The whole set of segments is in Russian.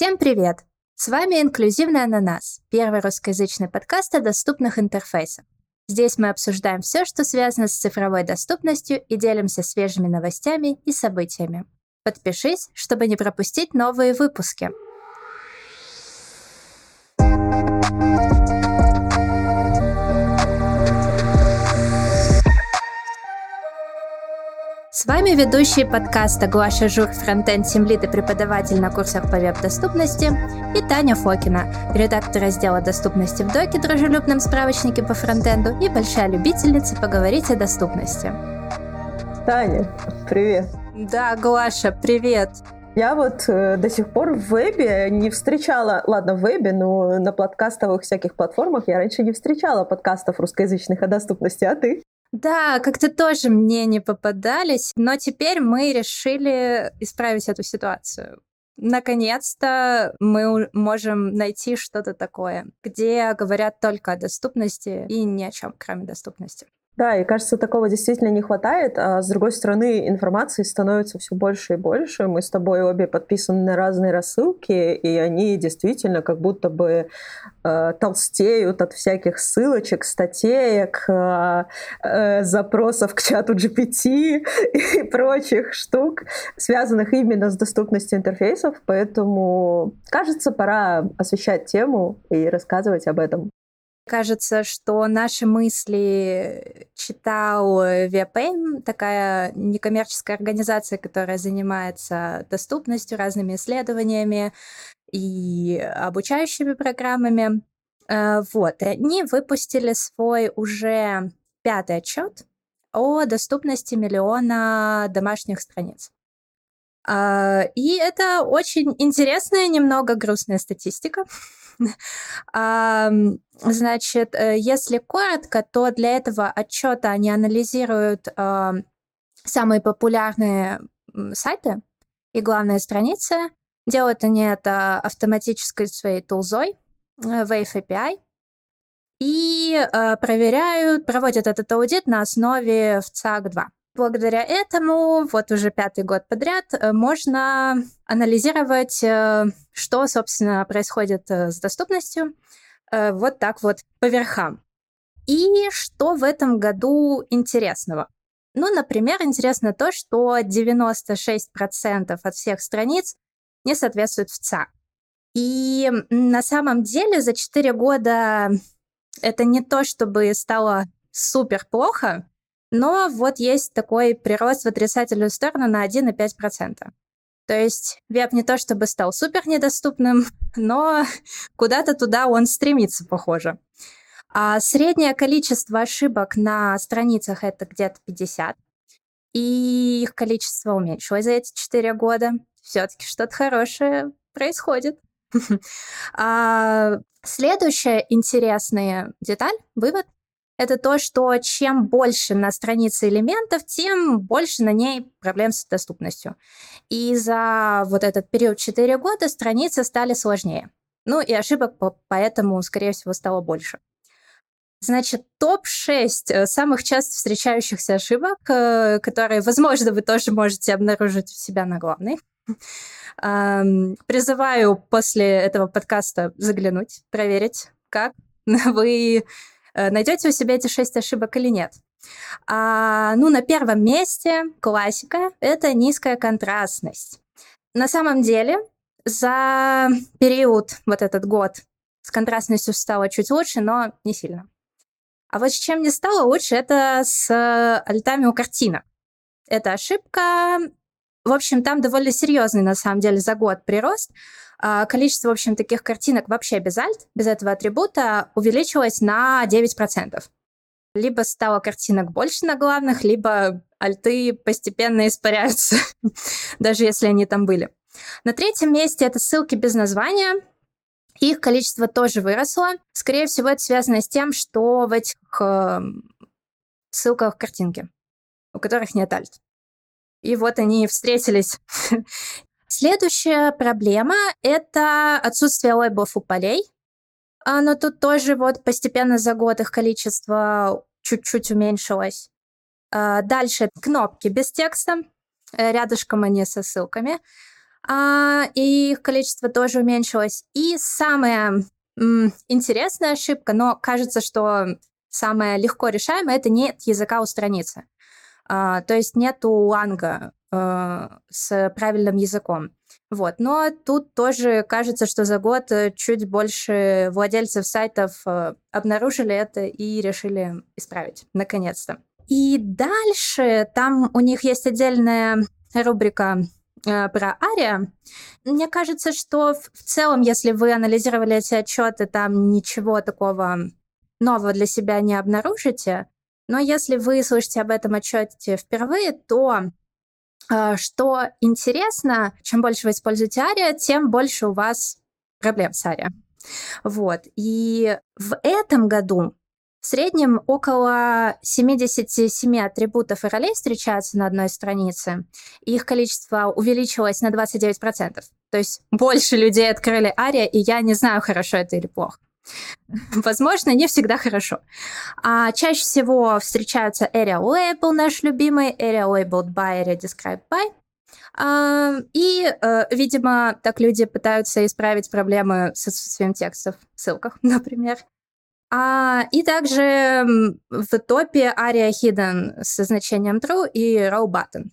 Всем привет! С вами «Инклюзивный ананас» — первый русскоязычный подкаст о доступных интерфейсах. Здесь мы обсуждаем все, что связано с цифровой доступностью и делимся свежими новостями и событиями. Подпишись, чтобы не пропустить новые выпуски. С вами ведущие подкаста Глаша Жур, фронтенд Тимлит и преподаватель на курсах по веб-доступности, и Таня Фокина, редактор раздела доступности в Доке, дружелюбном справочнике по фронтенду и большая любительница поговорить о доступности. Таня, привет. Да, Глаша, привет. Я вот э, до сих пор в вебе не встречала, ладно, в вебе, но на подкастовых всяких платформах я раньше не встречала подкастов русскоязычных о доступности, а ты? Да, как-то тоже мне не попадались, но теперь мы решили исправить эту ситуацию. Наконец-то мы можем найти что-то такое, где говорят только о доступности и ни о чем, кроме доступности. Да, и кажется, такого действительно не хватает. А с другой стороны, информации становится все больше и больше. Мы с тобой обе подписаны на разные рассылки, и они действительно как будто бы э, толстеют от всяких ссылочек, статеек, э, э, запросов к чату GPT и прочих штук, связанных именно с доступностью интерфейсов. Поэтому, кажется, пора освещать тему и рассказывать об этом. Кажется, что наши мысли читал VPN, такая некоммерческая организация, которая занимается доступностью, разными исследованиями и обучающими программами. Э, вот, и они выпустили свой уже пятый отчет о доступности миллиона домашних страниц. А, и это очень интересная, немного грустная статистика. Значит, э, если коротко, то для этого отчета они анализируют самые популярные сайты и главные страницы. Делают они это автоматической своей тулзой э, Wave API и э, проверяют, проводят этот аудит на основе FCAG 2. Благодаря этому, вот уже пятый год подряд, э, можно анализировать, э, что, собственно, происходит э, с доступностью, вот так вот по верхам. И что в этом году интересного? Ну, например, интересно то, что 96% от всех страниц не соответствуют в ЦА. И на самом деле за 4 года это не то, чтобы стало супер плохо, но вот есть такой прирост в отрицательную сторону на 1,5%. То есть веб не то чтобы стал супер недоступным, но куда-то туда он стремится, похоже. А среднее количество ошибок на страницах это где-то 50. И их количество уменьшилось за эти 4 года. Все-таки что-то хорошее происходит. а следующая интересная деталь, вывод, это то, что чем больше на странице элементов, тем больше на ней проблем с доступностью. И за вот этот период 4 года страницы стали сложнее. Ну и ошибок поэтому, скорее всего, стало больше. Значит, топ-6 э, самых часто встречающихся ошибок, э, которые, возможно, вы тоже можете обнаружить у себя на главной. Призываю после этого подкаста заглянуть, проверить, как вы найдете у себя эти шесть ошибок или нет. А, ну, на первом месте классика — это низкая контрастность. На самом деле, за период, вот этот год, с контрастностью стало чуть лучше, но не сильно. А вот с чем не стало лучше, это с альтами у картинок. Это ошибка. В общем, там довольно серьезный, на самом деле, за год прирост. А, количество, в общем, таких картинок вообще без альт, без этого атрибута, увеличилось на 9%. Либо стало картинок больше на главных, либо альты постепенно испаряются, даже если они там были. На третьем месте это ссылки без названия. Их количество тоже выросло. Скорее всего, это связано с тем, что в этих э, ссылках картинки, у которых нет альт. И вот они встретились Следующая проблема — это отсутствие лейблов у полей. А, но тут тоже вот постепенно за год их количество чуть-чуть уменьшилось. А, дальше кнопки без текста. Э, рядышком они со ссылками. а, и их количество тоже уменьшилось. И самая интересная ошибка, но кажется, что самая легко решаемая, это нет языка у страницы. А, то есть нету ланга а, с правильным языком. Вот. Но тут тоже кажется, что за год э, чуть больше владельцев сайтов э, обнаружили это и решили исправить, наконец-то. И дальше там у них есть отдельная рубрика э, про Ария. Мне кажется, что в целом, если вы анализировали эти отчеты, там ничего такого нового для себя не обнаружите. Но если вы слышите об этом отчете впервые, то э, что интересно, чем больше вы используете Ария, тем больше у вас проблем с Ария. Вот. И в этом году в среднем около 77 атрибутов и ролей встречаются на одной странице, их количество увеличилось на 29%. То есть больше людей открыли Ария, и я не знаю, хорошо это или плохо. Возможно, не всегда хорошо. А чаще всего встречаются Area Label, наш любимый, Area Labeled by, Area Described by. А, и, э, видимо, так люди пытаются исправить проблемы с отсутствием текстов в ссылках, например. А, и также в топе Aria Hidden со значением true и row button.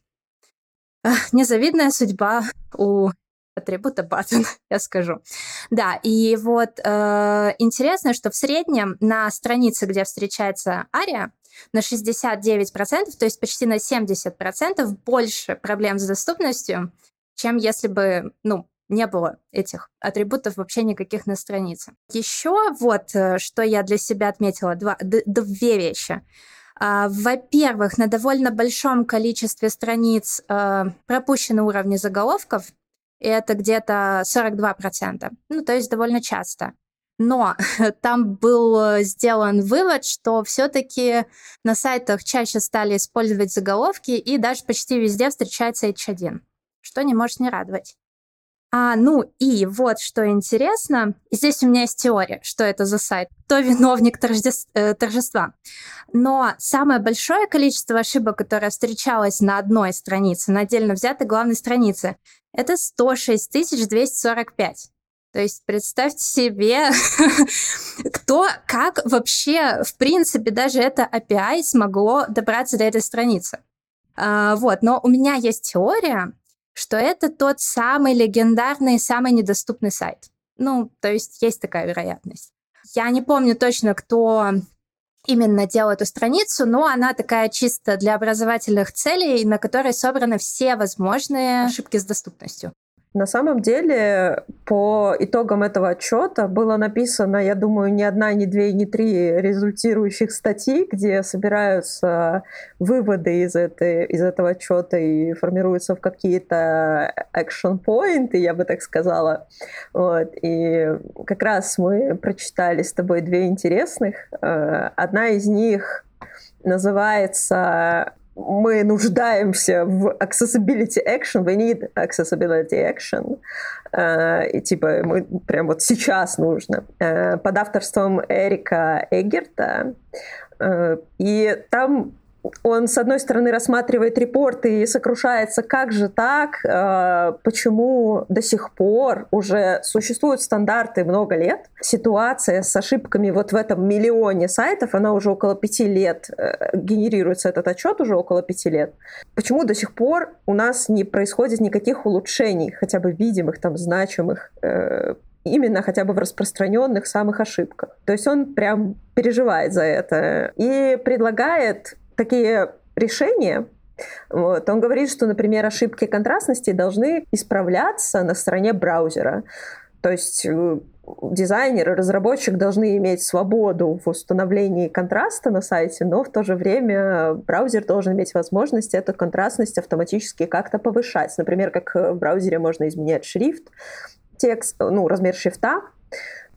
Незавидная судьба у атрибута button, я скажу. Да, и вот э, интересно, что в среднем на странице, где встречается Aria, на 69%, то есть почти на 70% больше проблем с доступностью, чем если бы, ну, не было этих атрибутов вообще никаких на странице. Еще вот, э, что я для себя отметила, два, две вещи. А, во-первых, на довольно большом количестве страниц э, пропущены уровни заголовков, и это где-то 42%, ну, то есть довольно часто. Но там был сделан вывод, что все-таки на сайтах чаще стали использовать заголовки, и даже почти везде встречается H1, что не может не радовать. А, ну и вот что интересно, здесь у меня есть теория, что это за сайт, кто виновник торжества, э, торжества. Но самое большое количество ошибок, которое встречалось на одной странице, на отдельно взятой главной странице, это 106 245. То есть представьте себе, кто, как вообще, в принципе, даже это API смогло добраться до этой страницы. Uh, вот, но у меня есть теория, что это тот самый легендарный, самый недоступный сайт. Ну, то есть есть такая вероятность. Я не помню точно, кто именно делал эту страницу, но она такая чисто для образовательных целей, на которой собраны все возможные ошибки с доступностью. На самом деле, по итогам этого отчета было написано, я думаю, не одна, не две, не три результирующих статьи, где собираются выводы из, этой, из этого отчета и формируются в какие-то action points, я бы так сказала. Вот. И как раз мы прочитали с тобой две интересных. Э, одна из них называется мы нуждаемся в accessibility action, we need accessibility action. Uh, и типа мы прям вот сейчас нужно. Uh, под авторством Эрика Эггерта. Uh, и там он, с одной стороны, рассматривает репорты и сокрушается, как же так, э, почему до сих пор уже существуют стандарты много лет. Ситуация с ошибками вот в этом миллионе сайтов, она уже около пяти лет, э, генерируется этот отчет уже около пяти лет. Почему до сих пор у нас не происходит никаких улучшений, хотя бы видимых, там, значимых, э, именно хотя бы в распространенных самых ошибках. То есть он прям переживает за это и предлагает такие решения, вот. Он говорит, что, например, ошибки контрастности должны исправляться на стороне браузера. То есть э, дизайнер и разработчик должны иметь свободу в установлении контраста на сайте, но в то же время браузер должен иметь возможность эту контрастность автоматически как-то повышать. Например, как в браузере можно изменять шрифт, текст, ну, размер шрифта,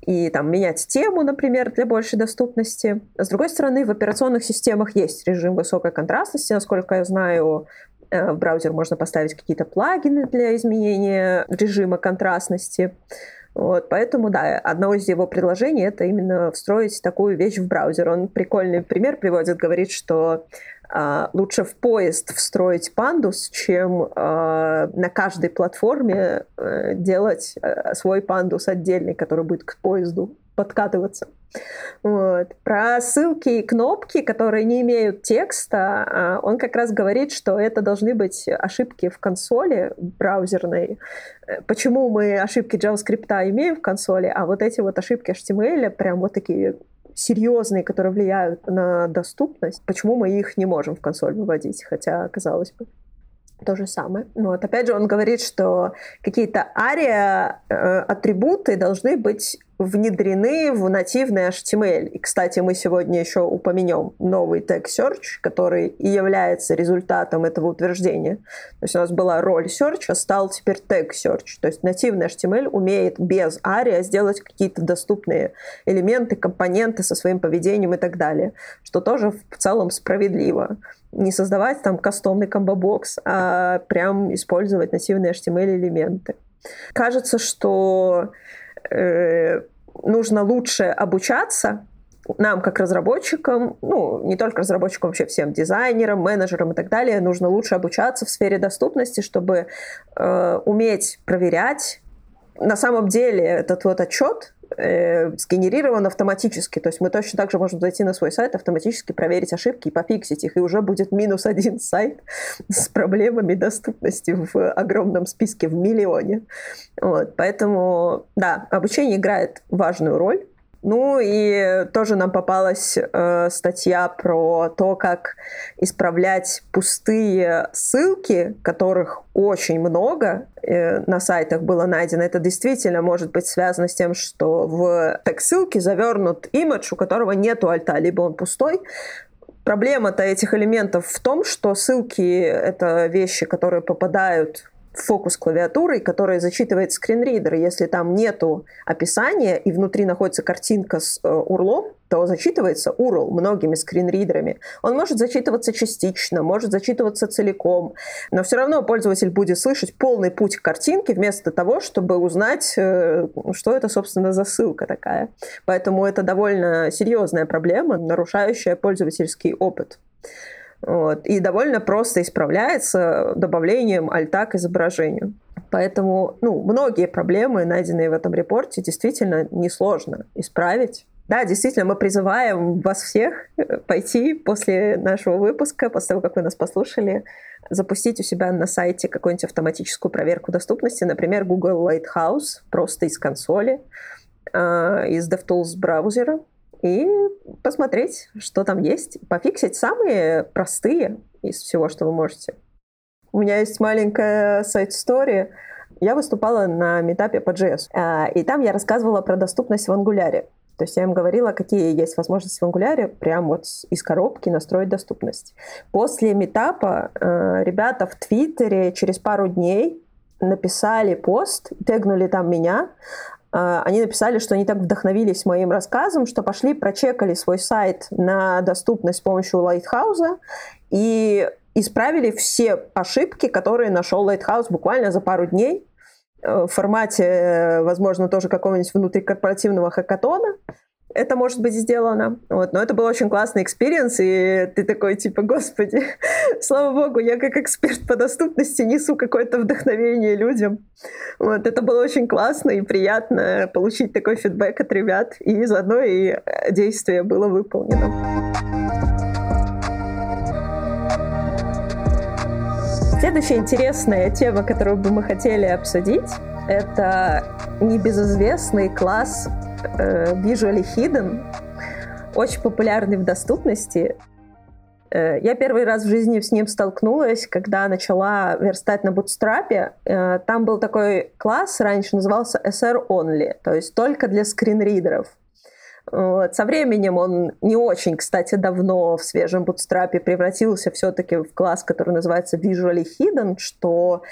и там менять тему, например, для большей доступности. С другой стороны, в операционных системах есть режим высокой контрастности. Насколько я знаю, э, в браузер можно поставить какие-то плагины для изменения режима контрастности. Вот, поэтому, да, одно из его предложений — это именно встроить такую вещь в браузер. Он прикольный пример приводит, говорит, что лучше в поезд встроить пандус, чем а, на каждой платформе а, делать а, свой пандус отдельный, который будет к поезду подкатываться. Вот. Про ссылки и кнопки, которые не имеют текста, а, он как раз говорит, что это должны быть ошибки в консоли браузерной. Э, почему мы ошибки JavaScript имеем в консоли, а вот эти вот ошибки HTML прям вот такие серьезные, которые влияют на доступность, почему мы их не можем в консоль выводить, хотя, казалось бы, то же самое. Вот. Опять же, он говорит, что какие-то ария э, должны быть внедрены в нативный HTML. И, кстати, мы сегодня еще упомянем новый Tag Search, который и является результатом этого утверждения. То есть у нас была роль Search, а стал теперь Tag Search. То есть нативный HTML умеет без ARIA сделать какие-то доступные элементы, компоненты со своим поведением и так далее, что тоже в целом справедливо. Не создавать там кастомный комбо-бокс, а прям использовать нативные HTML-элементы. Кажется, что э, нужно лучше обучаться нам, как разработчикам, ну, не только разработчикам, вообще всем дизайнерам, менеджерам и так далее, нужно лучше обучаться в сфере доступности, чтобы э, уметь проверять. На самом деле этот вот отчет э, сгенерирован автоматически. То есть мы точно так же можем зайти на свой сайт, автоматически проверить ошибки и пофиксить их, и уже будет минус один сайт с проблемами доступности в огромном списке, в миллионе. Вот. Поэтому, да, обучение играет важную роль. Ну и тоже нам попалась э, статья про то, как исправлять пустые ссылки, которых очень много э, на сайтах было найдено. Это действительно может быть связано с тем, что в тег ссылки завернут имидж, у которого нету альта, либо он пустой, Проблема-то этих элементов в том, что ссылки — это вещи, которые попадают фокус клавиатуры, который зачитывает скринридер. Если там нету описания и внутри находится картинка с э, урлом, то зачитывается URL многими скринридерами. Он может зачитываться частично, может зачитываться целиком, но все равно пользователь будет слышать полный путь к картинке вместо того, чтобы узнать, э, что это, собственно, за ссылка такая. Поэтому это довольно серьезная проблема, нарушающая пользовательский опыт. Вот. И довольно просто исправляется добавлением альта к изображению. Поэтому ну, многие проблемы, найденные в этом репорте, действительно несложно исправить. Да, действительно, мы призываем вас всех пойти после нашего выпуска, после того, как вы нас послушали, запустить у себя на сайте какую-нибудь автоматическую проверку доступности, например, Google Lighthouse, просто из консоли, э, из DevTools браузера, и посмотреть, что там есть, пофиксить самые простые из всего, что вы можете. У меня есть маленькая сайт-стори. Я выступала на метапе по JS, а, и там я рассказывала про доступность в Angular. То есть я им говорила, какие есть возможности в Angular, прям вот из коробки настроить доступность. После метапа э, ребята в Твиттере через пару дней написали пост, тегнули там меня, а, они написали, что они так вдохновились моим рассказом, что пошли, прочекали свой сайт на доступность с помощью Lighthouse и исправили все ошибки, которые нашел Lighthouse буквально за пару дней э, в формате, возможно, тоже какого-нибудь внутрикорпоративного хакатона это может быть сделано. Вот. Но это был очень классный experience, и ты такой, типа, господи, слава богу, я как эксперт по доступности несу какое-то вдохновение людям. Вот. Это было очень классно и приятно получить такой фидбэк от ребят, и заодно и действие было выполнено. Следующая интересная тема, которую бы мы хотели обсудить, это небезызвестный класс э, Visually Hidden, очень популярный в доступности. Э, я первый раз в жизни с ним столкнулась, когда начала верстать на Bootstrap. Э, там был такой класс, раньше назывался SR Only, то есть только для скринридеров. Вот. Со временем он не очень, кстати, давно в свежем бутстрапе превратился все-таки в класс, который называется Visually Hidden, что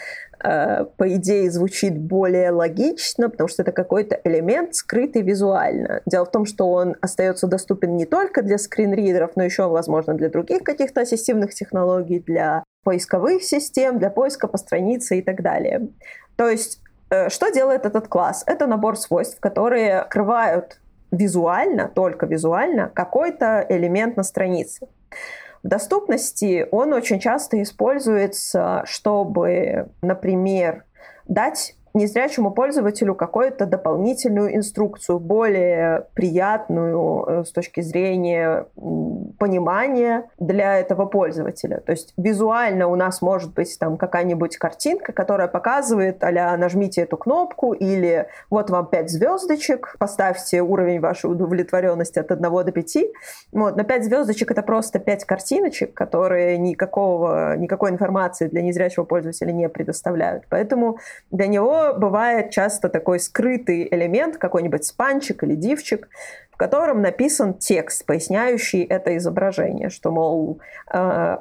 Э, по идее, звучит более логично, потому что это какой-то элемент, скрытый визуально. Дело в том, что он остается доступен не только для скринридеров, но еще, возможно, для других каких-то ассистивных технологий, для поисковых систем, для поиска по странице и так далее. То есть, э, что делает этот класс? Это набор свойств, которые открывают визуально, только визуально, какой-то элемент на странице. В доступности он очень часто используется, чтобы, например, дать незрячему пользователю какую-то дополнительную инструкцию, более приятную э, с точки зрения понимания для этого пользователя. То есть визуально у нас может быть там какая-нибудь картинка, которая показывает, а нажмите эту кнопку, или вот вам 5 звездочек, поставьте уровень вашей удовлетворенности от 1 до 5. Вот. Но 5 звездочек это просто 5 картиночек, которые никакого, никакой информации для незрячего пользователя не предоставляют. Поэтому для него бывает часто такой скрытый элемент, какой-нибудь спанчик или дивчик, в котором написан текст, поясняющий это изображение, что, мол, э,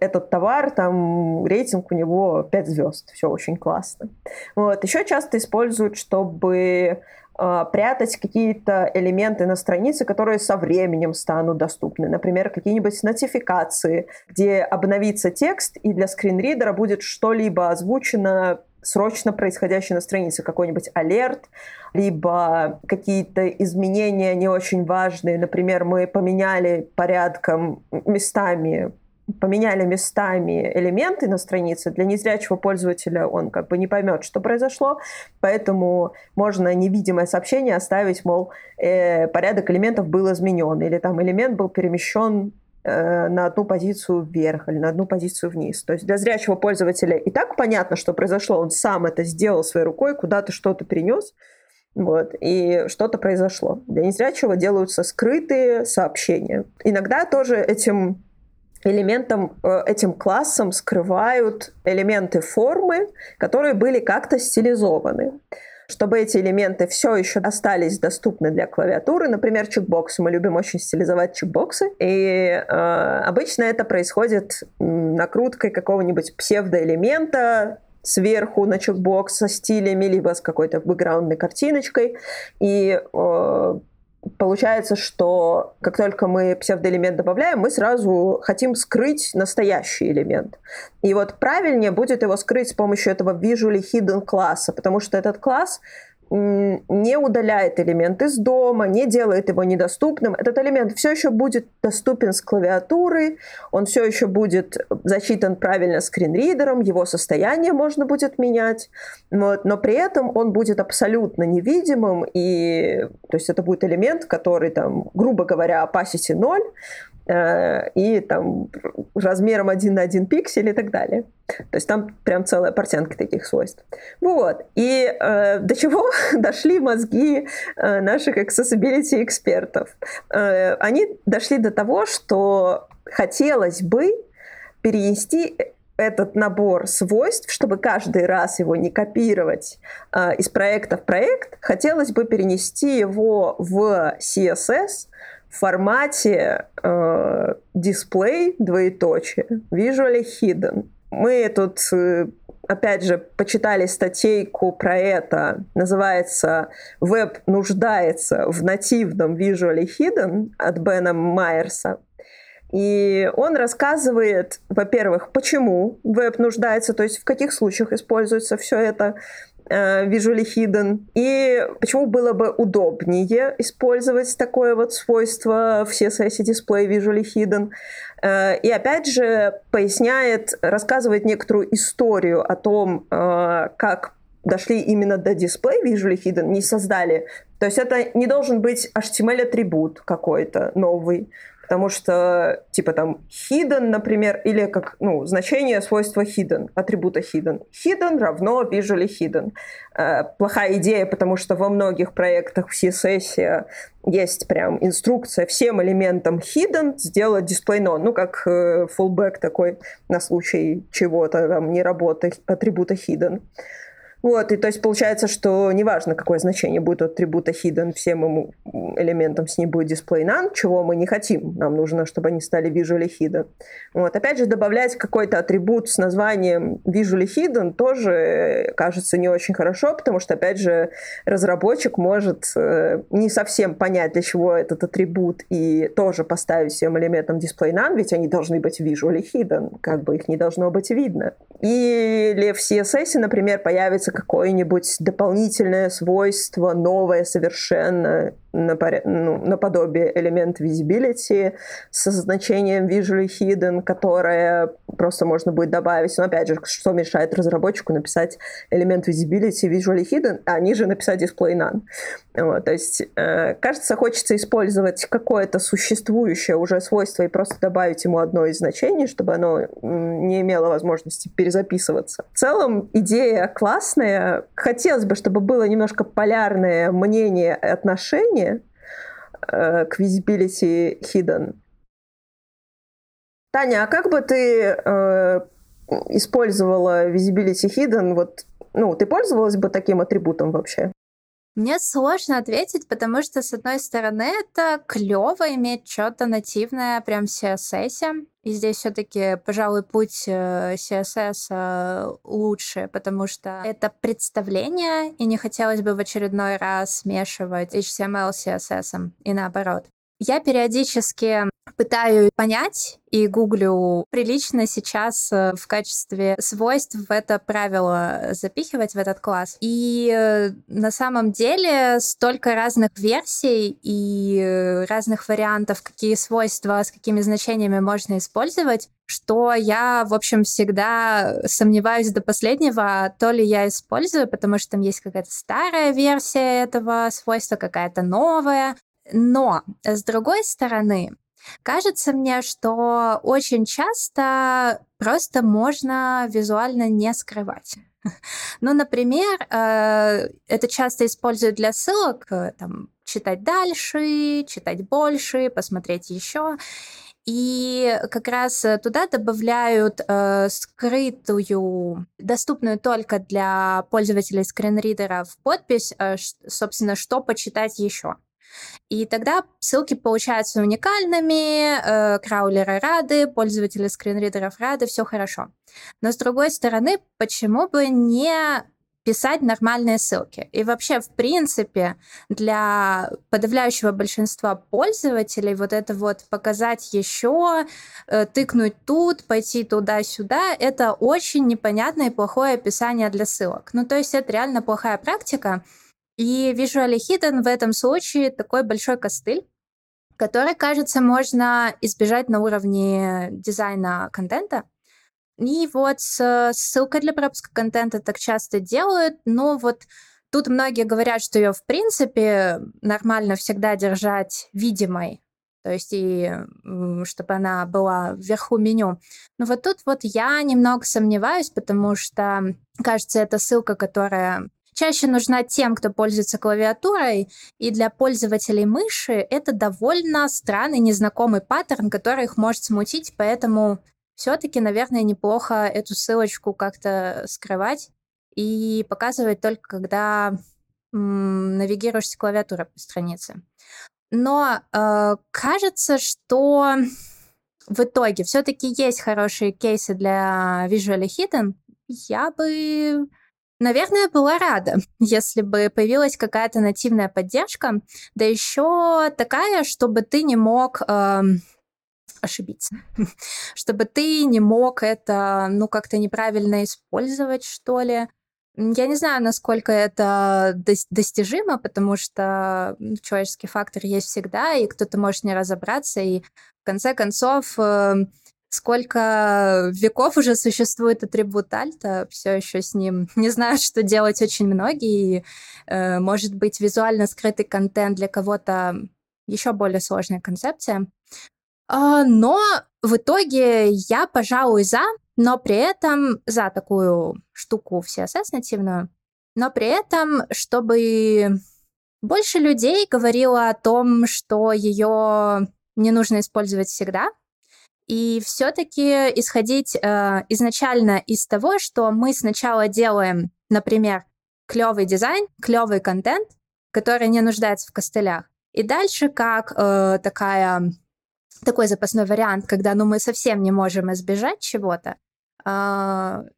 этот товар, там рейтинг у него 5 звезд, все очень классно. Вот. Еще часто используют, чтобы э, прятать какие-то элементы на странице, которые со временем станут доступны. Например, какие-нибудь нотификации, где обновится текст, и для скринридера будет что-либо озвучено срочно происходящий на странице какой-нибудь алерт, либо какие-то изменения не очень важные. Например, мы поменяли порядком местами поменяли местами элементы на странице, для незрячего пользователя он как бы не поймет, что произошло, поэтому можно невидимое сообщение оставить, мол, э, порядок элементов был изменен, или там элемент был перемещен на одну позицию вверх или на одну позицию вниз. То есть для зрячего пользователя и так понятно, что произошло. Он сам это сделал своей рукой, куда-то что-то принес, вот, и что-то произошло. Для незрячего делаются скрытые сообщения. Иногда тоже этим элементом, э, этим классом скрывают элементы формы, которые были как-то стилизованы чтобы эти элементы все еще остались доступны для клавиатуры. Например, чекбоксы. Мы любим очень стилизовать чекбоксы. И э, обычно это происходит накруткой какого-нибудь псевдоэлемента, сверху на чекбокс со стилями, либо с какой-то бэкграундной картиночкой. И э, получается, что как только мы псевдоэлемент добавляем, мы сразу хотим скрыть настоящий элемент. И вот правильнее будет его скрыть с помощью этого visually hidden класса, потому что этот класс не удаляет элемент из дома, не делает его недоступным. Этот элемент все еще будет доступен с клавиатуры, он все еще будет зачитан правильно скринридером, его состояние можно будет менять, вот, но при этом он будет абсолютно невидимым, и то есть это будет элемент, который там, грубо говоря, opacity 0, Э, и там размером 1 на 1 пиксель и так далее. То есть там прям целая портянка таких свойств. Вот. И э, до чего дошли мозги э, наших accessibility экспертов? Э, они дошли до того, что хотелось бы перенести этот набор свойств, чтобы каждый раз его не копировать э, из проекта в проект, хотелось бы перенести его в CSS, в формате э, дисплей, двоеточие, visually hidden. Мы тут, э, опять же, почитали статейку про это. Называется «Веб нуждается в нативном visually hidden» от Бена Майерса. И он рассказывает, во-первых, почему веб нуждается, то есть в каких случаях используется все это, visually hidden. И почему было бы удобнее использовать такое вот свойство в CSS Display visually hidden. Э, и опять же поясняет, рассказывает некоторую историю о том, э, как дошли именно до display visually hidden, не создали. То есть это не должен быть HTML-атрибут какой-то новый потому что, типа, там, hidden, например, или как, ну, значение свойства hidden, атрибута hidden. Hidden равно visually hidden. Э, плохая идея, потому что во многих проектах в CSS есть прям инструкция всем элементам hidden сделать display none, ну, как э, fallback такой на случай чего-то там не работы атрибута hidden. Вот, и то есть получается, что неважно, какое значение будет у атрибута hidden, всем ему элементам с ним будет display none, чего мы не хотим. Нам нужно, чтобы они стали visually hidden. Вот, опять же, добавлять какой-то атрибут с названием visually hidden тоже кажется не очень хорошо, потому что, опять же, разработчик может э, не совсем понять, для чего этот атрибут, и тоже поставить всем элементам display none, ведь они должны быть visually hidden, как бы их не должно быть видно. Или в CSS, например, появится какое-нибудь дополнительное свойство, новое совершенно, ну, наподобие элемент visibility со значением visually hidden, которое просто можно будет добавить. Но опять же, что мешает разработчику написать элемент visibility visually hidden, а ниже написать display none. Вот, то есть, э, кажется, хочется использовать какое-то существующее уже свойство и просто добавить ему одно из значений, чтобы оно не имело возможности перезаписываться. В целом, идея классная. Хотелось бы, чтобы было немножко полярное мнение отношение э, к visibility hidden. Таня, а как бы ты э, использовала visibility hidden? Вот, ну, ты пользовалась бы таким атрибутом вообще? Мне сложно ответить, потому что, с одной стороны, это клево иметь что-то нативное прям в CSS. И здесь все-таки, пожалуй, путь э, CSS э, лучше, потому что это представление, и не хотелось бы в очередной раз смешивать HTML с CSS и наоборот. Я периодически пытаюсь понять и гуглю, прилично сейчас э, в качестве свойств в это правило запихивать в этот класс. И э, на самом деле столько разных версий и э, разных вариантов, какие свойства с какими значениями можно использовать, что я, в общем, всегда сомневаюсь до последнего, то ли я использую, потому что там есть какая-то старая версия этого свойства, какая-то новая, но, с другой стороны, кажется мне, что очень часто просто можно визуально не скрывать. Ну, например, э, это часто используют для ссылок, э, там, читать дальше, читать больше, посмотреть еще. И как раз туда добавляют э, скрытую, доступную только для пользователей скринридеров подпись, собственно, что почитать еще. И тогда ссылки получаются уникальными, э, краулеры рады, пользователи скринридеров рады, все хорошо. Но с другой стороны, почему бы не писать нормальные ссылки. И вообще, в принципе, для подавляющего большинства пользователей вот это вот показать еще, э, тыкнуть тут, пойти туда-сюда, это очень непонятное и плохое описание для ссылок. Ну, то есть это реально плохая практика, и Visually Hidden в этом случае такой большой костыль, который, кажется, можно избежать на уровне дизайна контента. И вот с ссылкой для пропуска контента так часто делают, но вот тут многие говорят, что ее в принципе нормально всегда держать видимой, то есть и чтобы она была вверху меню. Но вот тут вот я немного сомневаюсь, потому что, кажется, это ссылка, которая чаще нужна тем, кто пользуется клавиатурой, и для пользователей мыши это довольно странный, незнакомый паттерн, который их может смутить, поэтому все-таки, наверное, неплохо эту ссылочку как-то скрывать и показывать только, когда м, навигируешь с клавиатуры по странице. Но э, кажется, что в итоге все-таки есть хорошие кейсы для Visually Hidden. Я бы Наверное, была рада, если бы появилась какая-то нативная поддержка, да еще такая, чтобы ты не мог э, ошибиться, чтобы ты не мог это, ну, как-то неправильно использовать, что ли. Я не знаю, насколько это достижимо, потому что человеческий фактор есть всегда, и кто-то может не разобраться, и в конце концов э, сколько веков уже существует атрибут альта, все еще с ним не знают, что делать очень многие. И, э, может быть, визуально скрытый контент для кого-то еще более сложная концепция. А, но в итоге я, пожалуй, за, но при этом за такую штуку в CSS нативную, но при этом, чтобы больше людей говорило о том, что ее не нужно использовать всегда, и все-таки исходить э, изначально из того, что мы сначала делаем, например, клевый дизайн, клевый контент, который не нуждается в костылях. И дальше как э, такая, такой запасной вариант, когда ну, мы совсем не можем избежать чего-то, э,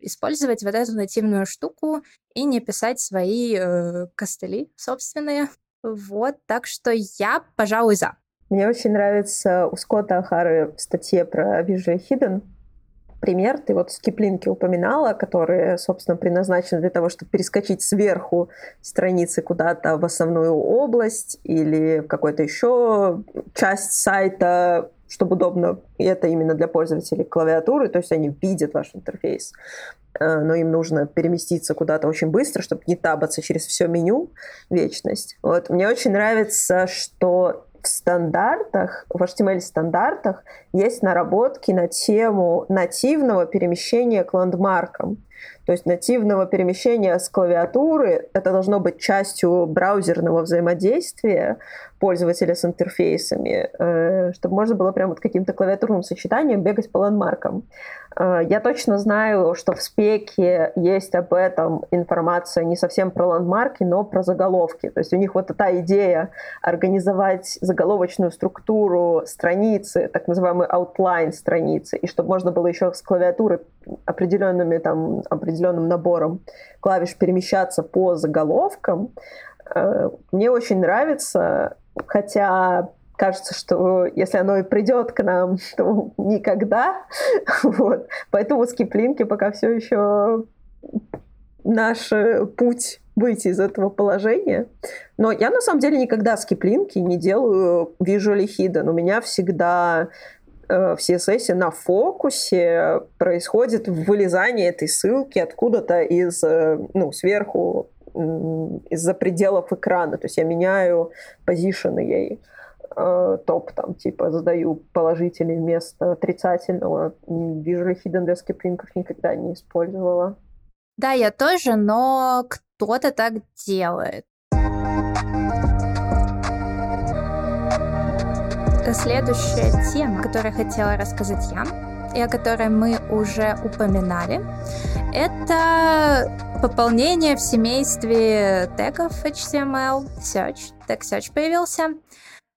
использовать вот эту нативную штуку и не писать свои э, костыли собственные. Вот, так что я, пожалуй, за. Мне очень нравится у Скотта Ахары в статье про Visual Hidden пример. Ты вот скиплинки упоминала, которые, собственно, предназначены для того, чтобы перескочить сверху страницы куда-то в основную область или в какую-то еще часть сайта, чтобы удобно, и это именно для пользователей клавиатуры, то есть они видят ваш интерфейс, э, но им нужно переместиться куда-то очень быстро, чтобы не табаться через все меню вечность. Вот. Мне очень нравится, что в стандартах, в HTML-стандартах есть наработки на тему нативного перемещения к ландмаркам. То есть нативного перемещения с клавиатуры, это должно быть частью браузерного взаимодействия пользователя с интерфейсами, э, чтобы можно было прямо вот каким-то клавиатурным сочетанием бегать по ландмаркам. Э, я точно знаю, что в спеке есть об этом информация не совсем про ландмарки, но про заголовки. То есть у них вот эта идея организовать заголовочную структуру страницы, так называемый outline страницы, и чтобы можно было еще с клавиатуры определенными там определенным набором клавиш перемещаться по заголовкам, э, мне очень нравится, хотя кажется, что если оно и придет к нам, то никогда. Вот. Поэтому скиплинки пока все еще наш э, путь выйти из этого положения. Но я на самом деле никогда скиплинки не делаю visually hidden. У меня всегда Э, в CSS на фокусе происходит вылезание этой ссылки откуда-то из, э, ну, сверху, из-за пределов экрана. То есть я меняю позишены ей э, топ, там, типа, задаю положительный вместо отрицательного. Visual Hidden для скиплинков никогда не использовала. Да, я тоже, но кто-то так делает. Следующая тема, которую хотела рассказать я, и о которой мы уже упоминали, это пополнение в семействе тегов HTML, Search. Тег Search появился,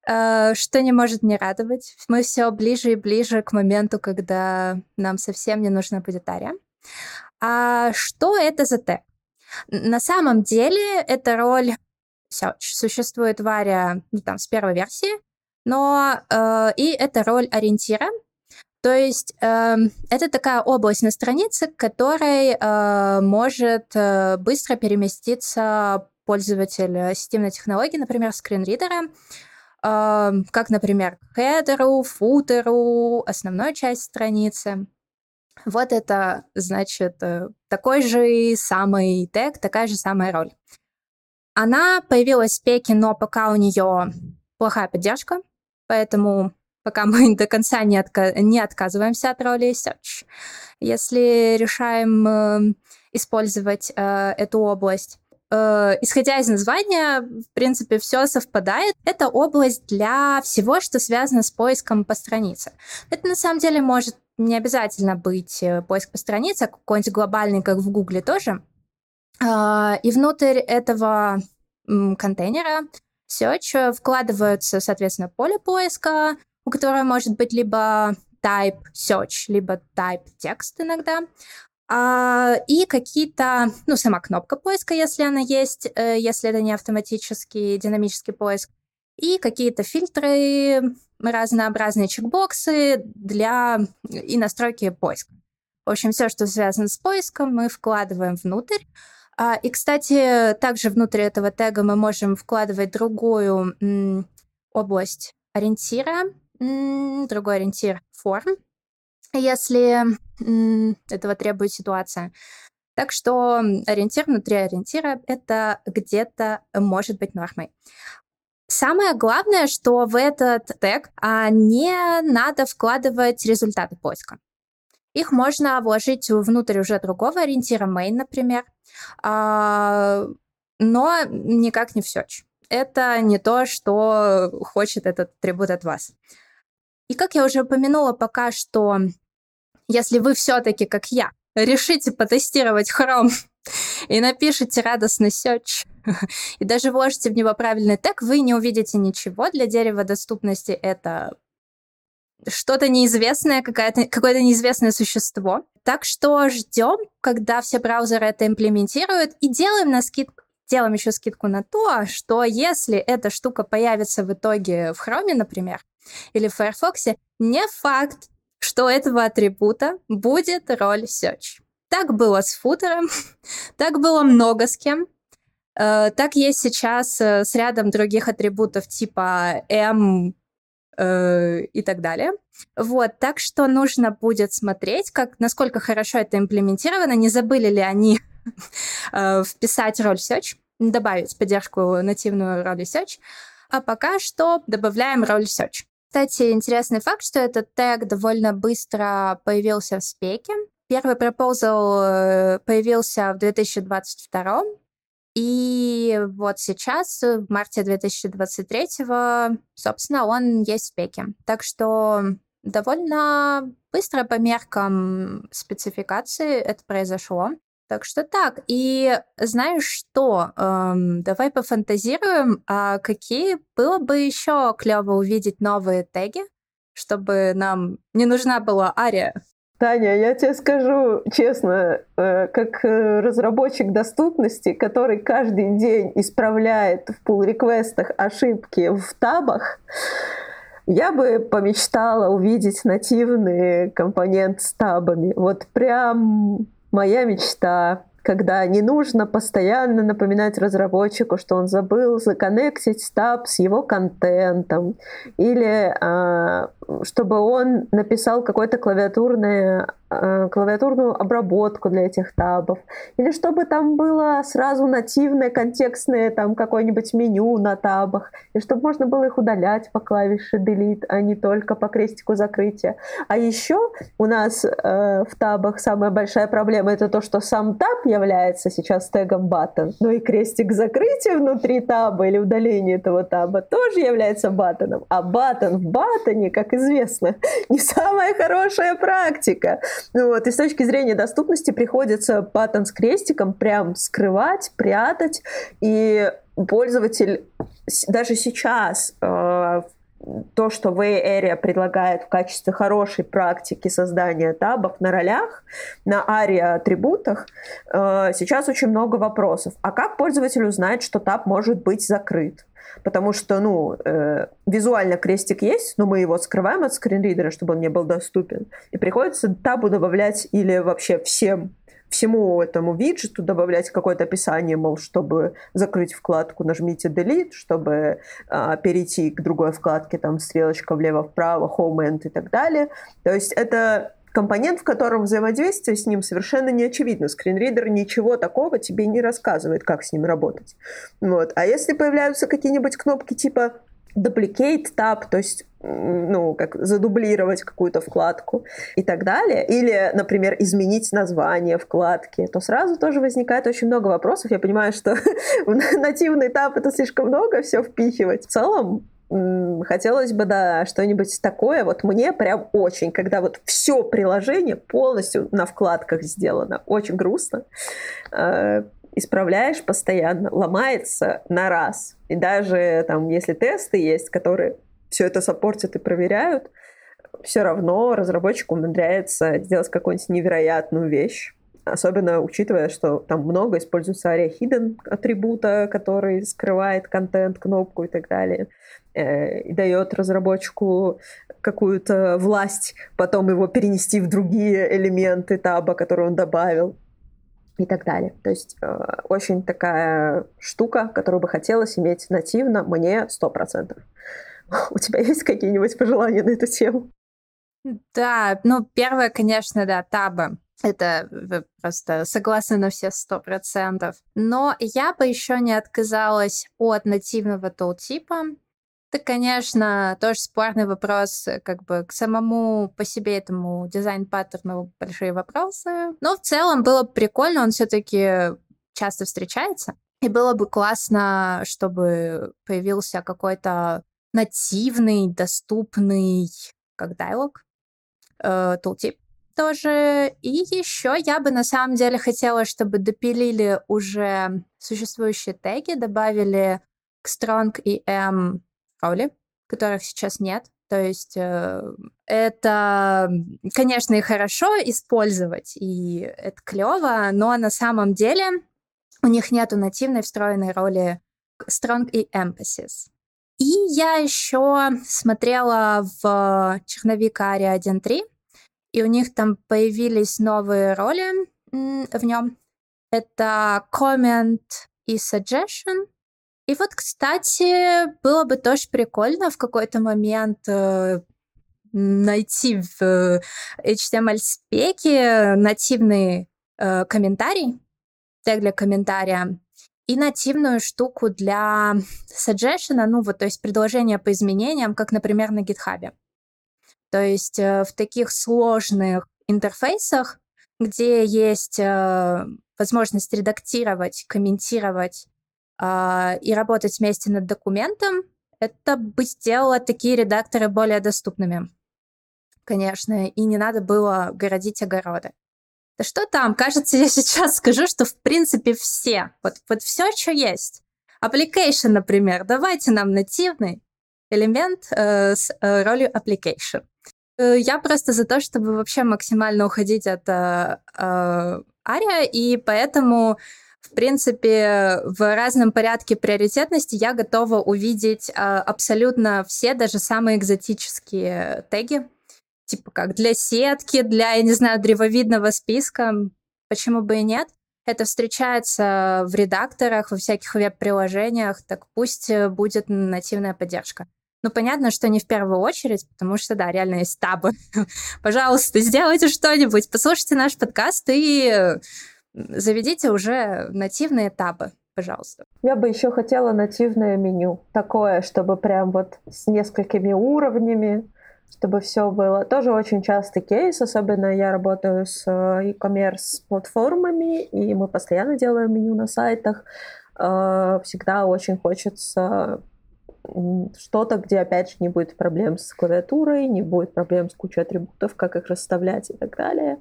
что не может не радовать. Мы все ближе и ближе к моменту, когда нам совсем не нужна будет ария. А что это за тег? На самом деле это роль Search. Существует вария ну, там, с первой версии, но э, и это роль ориентира. То есть э, это такая область на странице, к которой э, может э, быстро переместиться пользователь системной технологии, например, скринридера, э, как, например, хедеру, футеру, основной часть страницы. Вот это, значит, э, такой же самый тег, такая же самая роль. Она появилась в спеке, но пока у нее плохая поддержка, Поэтому пока мы до конца не, отка- не отказываемся от роли search. Если решаем э, использовать э, эту область, э, исходя из названия, в принципе, все совпадает. Это область для всего, что связано с поиском по странице. Это на самом деле может не обязательно быть э, поиск по странице, а какой-нибудь глобальный, как в Гугле тоже. Э, и внутрь этого контейнера search вкладываются, соответственно, поле поиска, у которого может быть либо type search, либо type текст иногда, а, и какие-то, ну, сама кнопка поиска, если она есть, э, если это не автоматический динамический поиск, и какие-то фильтры, разнообразные чекбоксы для и настройки поиска. В общем, все, что связано с поиском, мы вкладываем внутрь. А, и, кстати, также внутри этого тега мы можем вкладывать другую область ориентира, другой ориентир форм, если этого требует ситуация. Так что ориентир внутри ориентира — это где-то может быть нормой. Самое главное, что в этот тег а, не надо вкладывать результаты поиска. Их можно вложить внутрь уже другого ориентира, main, например, а, но никак не в search. Это не то, что хочет этот атрибут от вас. И как я уже упомянула пока что, если вы все-таки, как я, решите потестировать Chrome и напишите радостный search, и даже вложите в него правильный тег, вы не увидите ничего. Для дерева доступности это что-то неизвестное, какое-то, неизвестное существо. Так что ждем, когда все браузеры это имплементируют, и делаем на скидку делаем еще скидку на то, что если эта штука появится в итоге в Chrome, например, или в Firefox, не факт, что этого атрибута будет роль search. Так было с футером, так было много с кем. Э, так есть сейчас э, с рядом других атрибутов типа m э, и так далее. Вот, так что нужно будет смотреть, как, насколько хорошо это имплементировано, не забыли ли они вписать роль search, добавить поддержку нативную роли search, а пока что добавляем роль search. Кстати, интересный факт, что этот тег довольно быстро появился в спеке. Первый пропозал появился в 2022, и вот сейчас, в марте 2023, собственно, он есть в спеке. Так что довольно быстро по меркам спецификации это произошло. Так что так. И знаешь что? Эм, давай пофантазируем, а какие было бы еще клево увидеть новые теги, чтобы нам не нужна была ария Таня, я тебе скажу честно, э, как э, разработчик доступности, который каждый день исправляет в pull-реквестах ошибки в табах, я бы помечтала увидеть нативный компонент с табами. Вот прям моя мечта когда не нужно постоянно напоминать разработчику, что он забыл законнектить стаб с его контентом, или а, чтобы он написал какое-то клавиатурное Э, клавиатурную обработку для этих табов, или чтобы там было сразу нативное контекстное там какое-нибудь меню на табах, и чтобы можно было их удалять по клавише Delete, а не только по крестику закрытия. А еще у нас э, в табах самая большая проблема это то, что сам таб является сейчас тегом button, но и крестик закрытия внутри таба или удаление этого таба тоже является баттоном, а баттон в баттоне, как известно, не самая хорошая практика. Вот, и с точки зрения доступности приходится паттон с крестиком прям скрывать, прятать, и пользователь даже сейчас э, то, что Way Area предлагает в качестве хорошей практики создания табов на ролях, на ARIA атрибутах, э, сейчас очень много вопросов. А как пользователь узнает, что таб может быть закрыт? потому что, ну, э, визуально крестик есть, но мы его скрываем от скринридера, чтобы он не был доступен. И приходится табу добавлять или вообще всем всему этому виджету добавлять какое-то описание, мол, чтобы закрыть вкладку, нажмите Delete, чтобы э, перейти к другой вкладке, там стрелочка влево-вправо, Home End и так далее. То есть это компонент, в котором взаимодействие с ним совершенно не очевидно. Скринридер ничего такого тебе не рассказывает, как с ним работать. Вот. А если появляются какие-нибудь кнопки типа duplicate tab, то есть ну, как задублировать какую-то вкладку и так далее, или, например, изменить название вкладки, то сразу тоже возникает очень много вопросов. Я понимаю, что в нативный этап это слишком много все впихивать. В целом, хотелось бы, да, что-нибудь такое. Вот мне прям очень, когда вот все приложение полностью на вкладках сделано. Очень грустно. Исправляешь постоянно, ломается на раз. И даже там, если тесты есть, которые все это саппортят и проверяют, все равно разработчик умудряется сделать какую-нибудь невероятную вещь. Особенно учитывая, что там много используется ARIA Hidden атрибута, который скрывает контент, кнопку и так далее. Э, и дает разработчику какую-то власть потом его перенести в другие элементы таба, которые он добавил и так далее. То есть э, очень такая штука, которую бы хотелось иметь нативно, мне 100%. У тебя есть какие-нибудь пожелания на эту тему? Да, ну, первое, конечно, да, табы. Это просто согласна на все сто процентов. Но я бы еще не отказалась от нативного тултипа. Это, конечно, тоже спорный вопрос, э, как бы к самому по себе этому дизайн-паттерну большие вопросы. Но в целом было бы прикольно, он все-таки часто встречается. И было бы классно, чтобы появился какой-то нативный, доступный, как dialog, э, tooltip тоже. И еще я бы на самом деле хотела, чтобы допилили уже существующие теги, добавили к strong и m роли, которых сейчас нет. То есть э, это, конечно, и хорошо использовать, и это клево, но на самом деле у них нету нативной встроенной роли strong и emphasis. И я еще смотрела в черновик ARIA 1.3, и у них там появились новые роли в нем. Это comment и suggestion. И вот, кстати, было бы тоже прикольно в какой-то момент э, найти в э, HTML-спеке нативный э, комментарий, тег для комментария, и нативную штуку для suggestion, ну вот, то есть предложения по изменениям, как, например, на GitHub. То есть э, в таких сложных интерфейсах, где есть э, возможность редактировать, комментировать и работать вместе над документом, это бы сделало такие редакторы более доступными, конечно, и не надо было городить огороды. Да что там, кажется, я сейчас скажу, что в принципе все, вот, вот все, что есть. Application, например, давайте нам нативный элемент э, с э, ролью application. Э, я просто за то, чтобы вообще максимально уходить от э, э, Ария, и поэтому в принципе, в разном порядке приоритетности я готова увидеть а, абсолютно все, даже самые экзотические теги. Типа как для сетки, для, я не знаю, древовидного списка. Почему бы и нет? Это встречается в редакторах, во всяких веб-приложениях, так пусть будет нативная поддержка. Ну, понятно, что не в первую очередь, потому что, да, реально есть табы. Пожалуйста, сделайте что-нибудь, послушайте наш подкаст и заведите уже нативные табы пожалуйста. Я бы еще хотела нативное меню. Такое, чтобы прям вот с несколькими уровнями, чтобы все было. Тоже очень частый кейс, особенно я работаю с э, e-commerce платформами, и мы постоянно делаем меню на сайтах. Э, всегда очень хочется что-то, где, опять же, не будет проблем с клавиатурой, не будет проблем с кучей атрибутов, как их расставлять и так далее.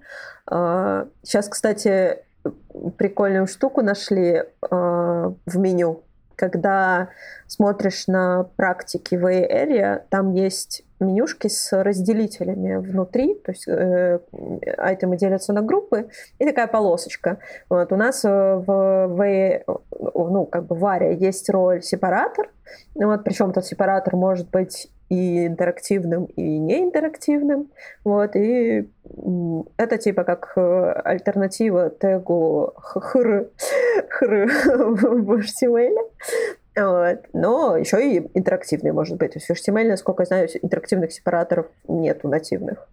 Сейчас, а, кстати, прикольную штуку нашли а, в меню. Когда смотришь на практики в Area, там есть менюшки с разделителями внутри, то есть э, айтемы делятся на группы, и такая полосочка. Вот, у нас э, в, в, ну, как бы в Аре есть роль сепаратор, вот, причем этот сепаратор может быть и интерактивным, и неинтерактивным. Вот, и это типа как э, альтернатива тегу хр, хр в HTML. Вот. Но еще и интерактивный может быть. То есть в HTML, насколько я знаю, интерактивных сепараторов нету нативных.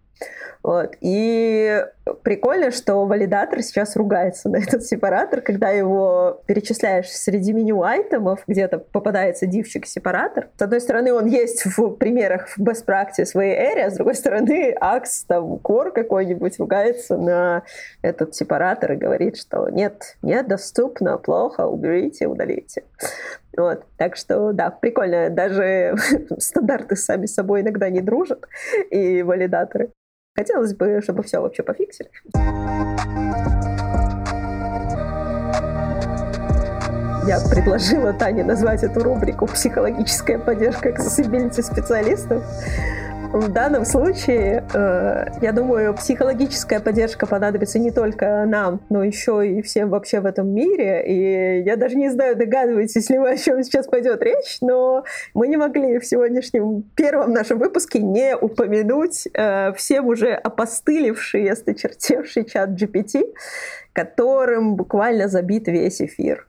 Вот. И прикольно, что валидатор сейчас ругается на этот сепаратор, когда его перечисляешь среди меню айтемов, где-то попадается дивчик сепаратор. С одной стороны, он есть в примерах в best practice в area, а с другой стороны, Axe, там, Core какой-нибудь ругается на этот сепаратор и говорит, что нет, недоступно, плохо, уберите, удалите. Вот. Так что, да, прикольно. Даже стандарты сами с собой иногда не дружат, и валидаторы. Хотелось бы, чтобы все вообще пофиксили. Я предложила Тане назвать эту рубрику «Психологическая поддержка accessibility специалистов», в данном случае, э, я думаю, психологическая поддержка понадобится не только нам, но еще и всем вообще в этом мире. И я даже не знаю, догадываетесь ли вы, о чем сейчас пойдет речь, но мы не могли в сегодняшнем первом нашем выпуске не упомянуть э, всем уже опостылевший и осточертевший чат GPT, которым буквально забит весь эфир.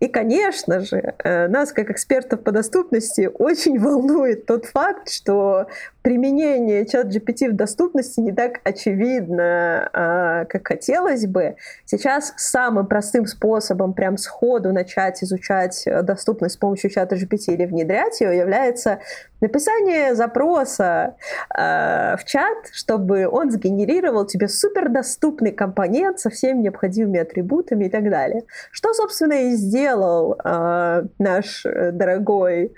И, конечно же, э, нас, как экспертов по доступности, очень волнует тот факт, что применение чат GPT в доступности не так очевидно, а, как хотелось бы. Сейчас самым простым способом прям сходу начать изучать доступность с помощью чата GPT или внедрять ее является написание запроса э, в чат, чтобы он сгенерировал тебе супердоступный компонент со всеми необходимыми атрибутами и так далее. Что, собственно, и сделал э, наш дорогой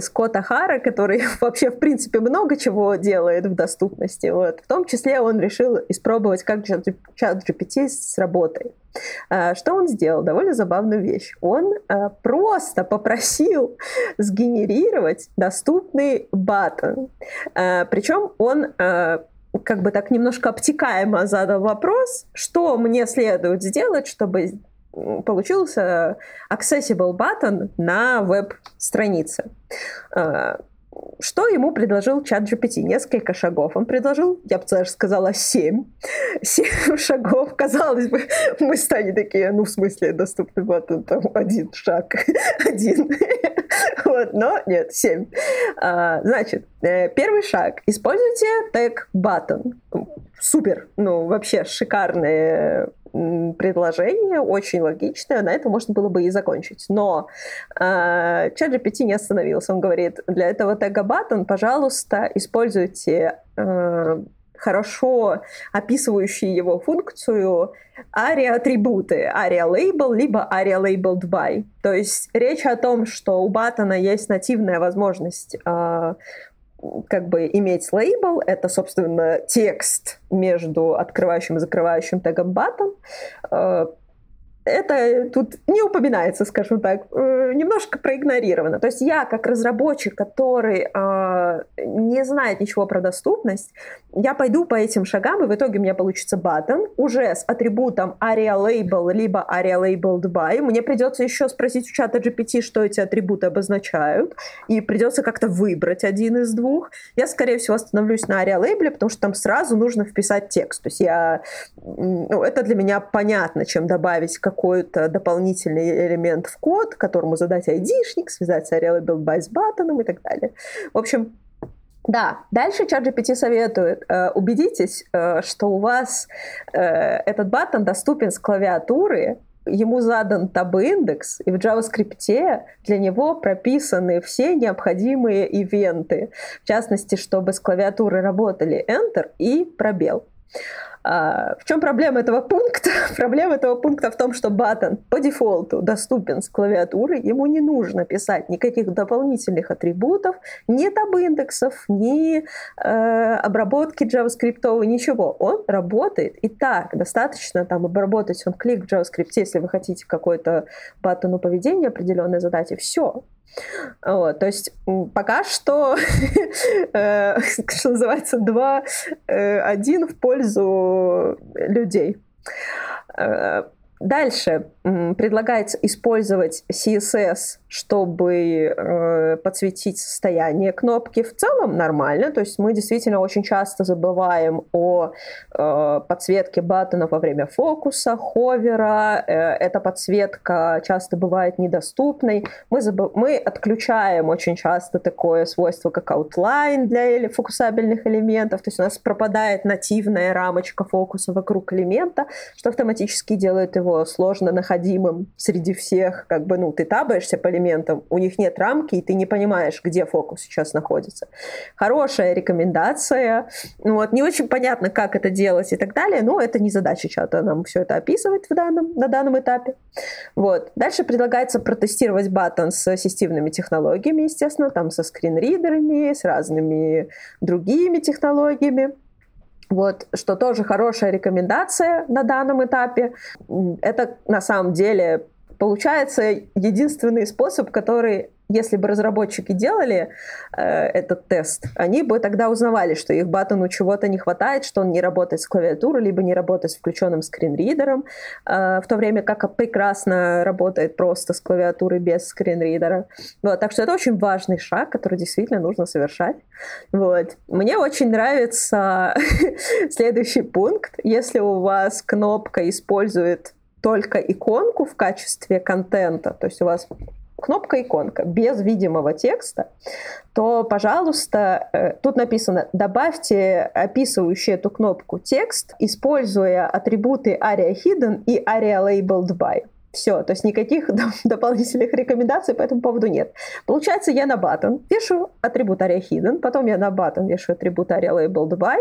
Скотт Ахара, который вообще, в принципе, много чего делает в доступности. Вот. В том числе он решил испробовать, как чат GPT сработает. А, что он сделал? Довольно забавную вещь. Он а, просто попросил сгенерировать доступный баттон. А, Причем он как бы так немножко обтекаемо задал вопрос, что мне следует сделать, чтобы получился accessible button на веб-странице. Что ему предложил чат GPT? Несколько шагов. Он предложил, я бы даже сказала, семь. Семь шагов. Казалось бы, мы стали такие, ну, в смысле, доступный батон, там, один шаг, один. Вот, но нет, семь. А, значит, э, первый шаг. Используйте тег button. Супер. Ну, вообще шикарные предложение, очень логичное, на этом можно было бы и закончить. Но э, ChatGPT не остановился. Он говорит, для этого тега button, пожалуйста, используйте э, хорошо описывающие его функцию ARIA-атрибуты, ARIA-label, либо ARIA-labeled by. То есть речь о том, что у баттона есть нативная возможность э, как бы иметь лейбл, это, собственно, текст между открывающим и закрывающим тегом button, э, это тут не упоминается, скажем так, э, немножко проигнорировано. То есть я, как разработчик, который э, не знает ничего про доступность, я пойду по этим шагам, и в итоге у меня получится button уже с атрибутом aria label либо aria labeled by. Мне придется еще спросить у чата GPT, что эти атрибуты обозначают, и придется как-то выбрать один из двух. Я, скорее всего, остановлюсь на aria label, потому что там сразу нужно вписать текст. То есть я, ну, это для меня понятно, чем добавить какой-то дополнительный элемент в код, которому задать айдишник, связать с aria labeled by с баттоном и так далее. В общем, да, дальше ChatGPT советует, э, убедитесь, э, что у вас э, этот баттон доступен с клавиатуры, ему задан таб-индекс, и в JavaScript для него прописаны все необходимые ивенты, в частности, чтобы с клавиатуры работали Enter и пробел. А, в чем проблема этого пункта? проблема этого пункта в том, что баттон по дефолту доступен с клавиатуры, ему не нужно писать никаких дополнительных атрибутов, ни таб-индексов, ни э, обработки JavaScript, ничего. Он работает и так. Достаточно там обработать он клик в JavaScript, если вы хотите какой-то баттону поведения определенной задать, и все. Вот, то есть пока что, э, что называется, 2-1 э, в пользу людей. Э, дальше предлагается использовать CSS чтобы э, подсветить состояние кнопки. В целом нормально, то есть мы действительно очень часто забываем о э, подсветке баттонов во время фокуса, ховера. Э, эта подсветка часто бывает недоступной. Мы, забы- мы отключаем очень часто такое свойство, как outline для фокусабельных элементов, то есть у нас пропадает нативная рамочка фокуса вокруг элемента, что автоматически делает его сложно находимым среди всех, как бы, ну, ты табаешься по элементам, у них нет рамки, и ты не понимаешь, где фокус сейчас находится. Хорошая рекомендация. Ну вот, не очень понятно, как это делать и так далее, но это не задача чата нам все это описывать в данном, на данном этапе. Вот. Дальше предлагается протестировать баттон с ассистивными технологиями, естественно, там со скринридерами, с разными другими технологиями. Вот, что тоже хорошая рекомендация на данном этапе. Это на самом деле Получается, единственный способ, который если бы разработчики делали э, этот тест, они бы тогда узнавали, что их баттону чего-то не хватает, что он не работает с клавиатурой, либо не работает с включенным скринридером, э, в то время как прекрасно работает просто с клавиатурой без скринридера. Вот, так что это очень важный шаг, который действительно нужно совершать. Вот. Мне очень нравится следующий пункт. Если у вас кнопка использует только иконку в качестве контента, то есть у вас кнопка-иконка без видимого текста, то, пожалуйста, э, тут написано «добавьте описывающий эту кнопку текст, используя атрибуты aria hidden и aria labeled by». Все, то есть никаких дополнительных рекомендаций по этому поводу нет. Получается, я на button вешу атрибут aria hidden, потом я на button вешу атрибут aria labeled by.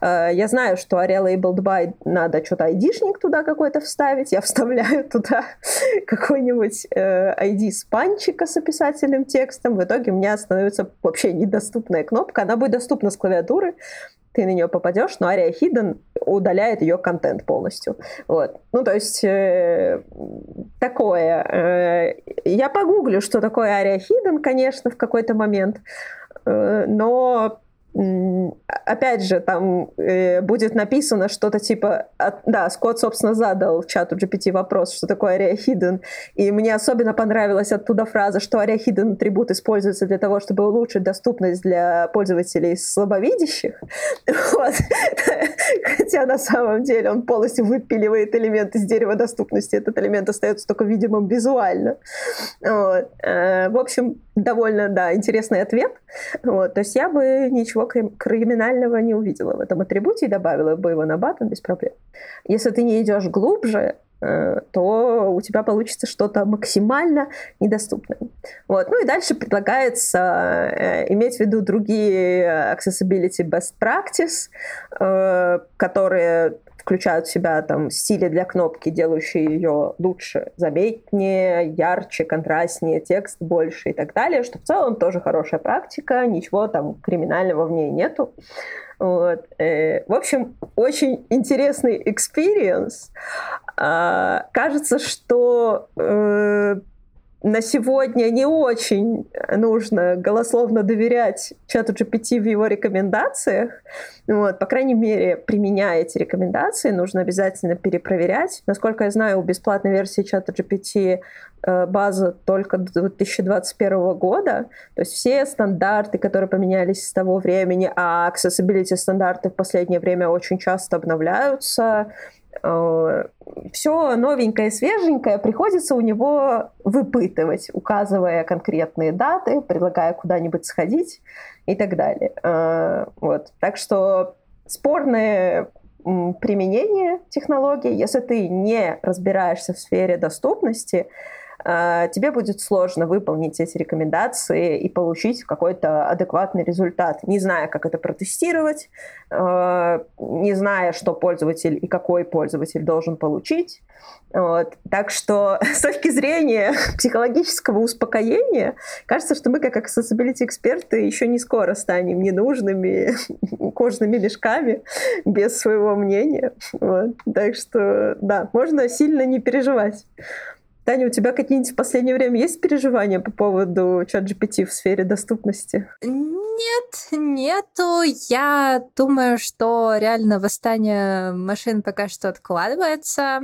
Э, я знаю, что aria labeled by надо что-то айдишник туда какой-то вставить. Я вставляю туда какой-нибудь э, ID спанчика с описательным текстом. В итоге у меня становится вообще недоступная кнопка. Она будет доступна с клавиатуры, ты на нее попадешь, но Aria Hidden удаляет ее контент полностью. Вот. Ну, то есть э, такое. Э, я погуглю, что такое Aria Hidden, конечно, в какой-то момент, э, но опять же, там э, будет написано что-то типа... От, да, Скотт, собственно, задал в чату GPT вопрос, что такое Area Hidden, и мне особенно понравилась оттуда фраза, что Area Hidden атрибут используется для того, чтобы улучшить доступность для пользователей слабовидящих. Вот. Хотя на самом деле он полностью выпиливает элемент из дерева доступности. Этот элемент остается только видимым визуально. Вот. Э, в общем, довольно, да, интересный ответ. Вот. То есть я бы ничего криминального не увидела в этом атрибуте и добавила бы его на баттон без проблем. Если ты не идешь глубже, э, то у тебя получится что-то максимально недоступное. Вот. Ну и дальше предлагается э, иметь в виду другие accessibility best practice, э, которые включают в себя там стили для кнопки, делающие ее лучше, заметнее, ярче, контрастнее, текст больше и так далее, что в целом тоже хорошая практика, ничего там криминального в ней нету. Вот. Э, в общем, очень интересный experience. А, кажется, что э, на сегодня не очень нужно голословно доверять чату GPT в его рекомендациях. Вот, по крайней мере, применяя эти рекомендации, нужно обязательно перепроверять. Насколько я знаю, у бесплатной версии чата GPT э, база только до 2021 года. То есть все стандарты, которые поменялись с того времени, а accessibility стандарты в последнее время очень часто обновляются, Э, все новенькое, свеженькое приходится у него выпытывать, указывая конкретные даты, предлагая куда-нибудь сходить и так далее. Э, вот. Так что спорное применение технологий, если ты не разбираешься в сфере доступности, а, тебе будет сложно выполнить эти рекомендации и получить какой-то адекватный результат, не зная, как это протестировать, а, не зная, что пользователь и какой пользователь должен получить. Вот. Так что с точки зрения психологического успокоения, кажется, что мы как accessibility эксперты еще не скоро станем ненужными кожными мешками без своего мнения. Вот. Так что, да, можно сильно не переживать. Таня, у тебя какие-нибудь в последнее время есть переживания по поводу чат GPT в сфере доступности? Нет, нету. Я думаю, что реально восстание машин пока что откладывается.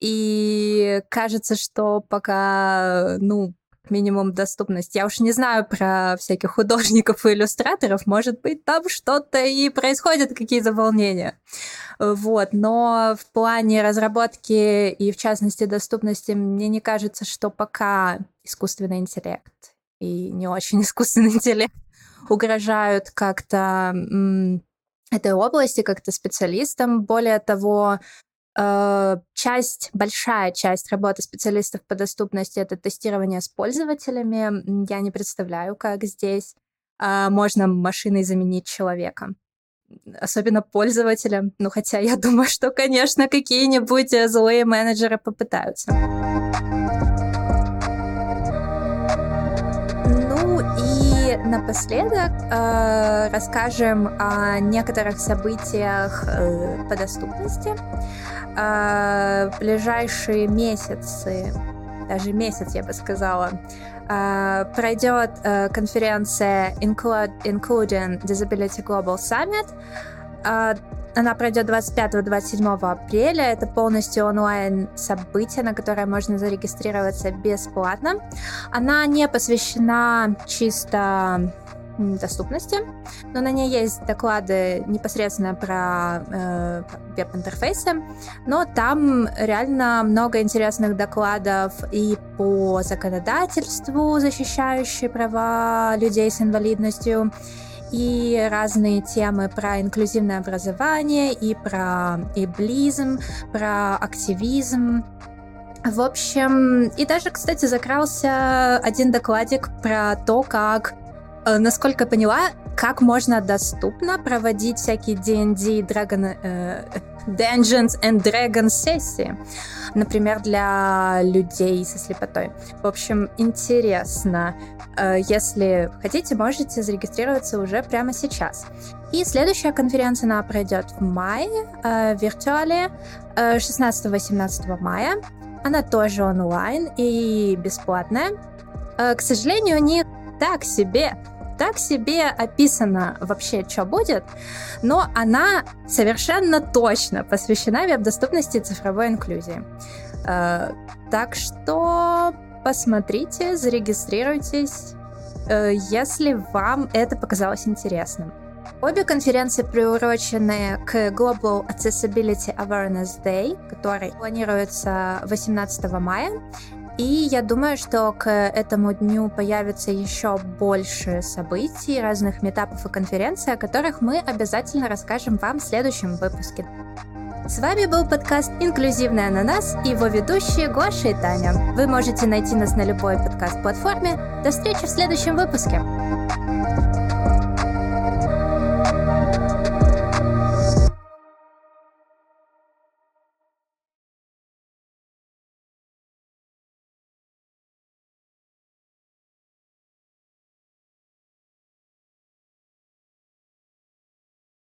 И кажется, что пока, ну, минимум доступность. Я уж не знаю про всяких художников и иллюстраторов, может быть, там что-то и происходят, какие-то волнения. Вот, но в плане разработки и, в частности, доступности, мне не кажется, что пока искусственный интеллект и не очень искусственный интеллект угрожают как-то этой области, как-то специалистам. Более того, часть, большая часть работы специалистов по доступности это тестирование с пользователями. Я не представляю, как здесь а, можно машиной заменить человека. Особенно пользователя. Ну, хотя я думаю, что, конечно, какие-нибудь э, злые менеджеры попытаются. Напоследок э, расскажем о некоторых событиях э, по доступности э, ближайшие месяцы, даже месяц, я бы сказала, э, пройдет э, конференция Include, Including Disability Global Summit. Э, она пройдет 25-27 апреля. Это полностью онлайн событие, на которое можно зарегистрироваться бесплатно. Она не посвящена чисто доступности, но на ней есть доклады непосредственно про э, веб-интерфейсы, но там реально много интересных докладов и по законодательству, защищающие права людей с инвалидностью, и разные темы про инклюзивное образование, и про иблизм, про активизм, в общем, и даже, кстати, закрался один докладик про то, как Э, насколько поняла, как можно доступно проводить всякие D&D, Dragon, э, Dungeons and Dragons сессии. Например, для людей со слепотой. В общем, интересно. Э, если хотите, можете зарегистрироваться уже прямо сейчас. И следующая конференция она пройдет в мае, э, в виртуале, э, 16-18 мая. Она тоже онлайн и бесплатная. Э, к сожалению, них так себе так себе описано вообще, что будет, но она совершенно точно посвящена веб-доступности цифровой инклюзии. Э, так что посмотрите, зарегистрируйтесь, э, если вам это показалось интересным. Обе конференции приурочены к Global Accessibility Awareness Day, который планируется 18 мая. И я думаю, что к этому дню появится еще больше событий, разных метапов и конференций, о которых мы обязательно расскажем вам в следующем выпуске. С вами был подкаст «Инклюзивный ананас» и его ведущие Гоша и Таня. Вы можете найти нас на любой подкаст-платформе. До встречи в следующем выпуске.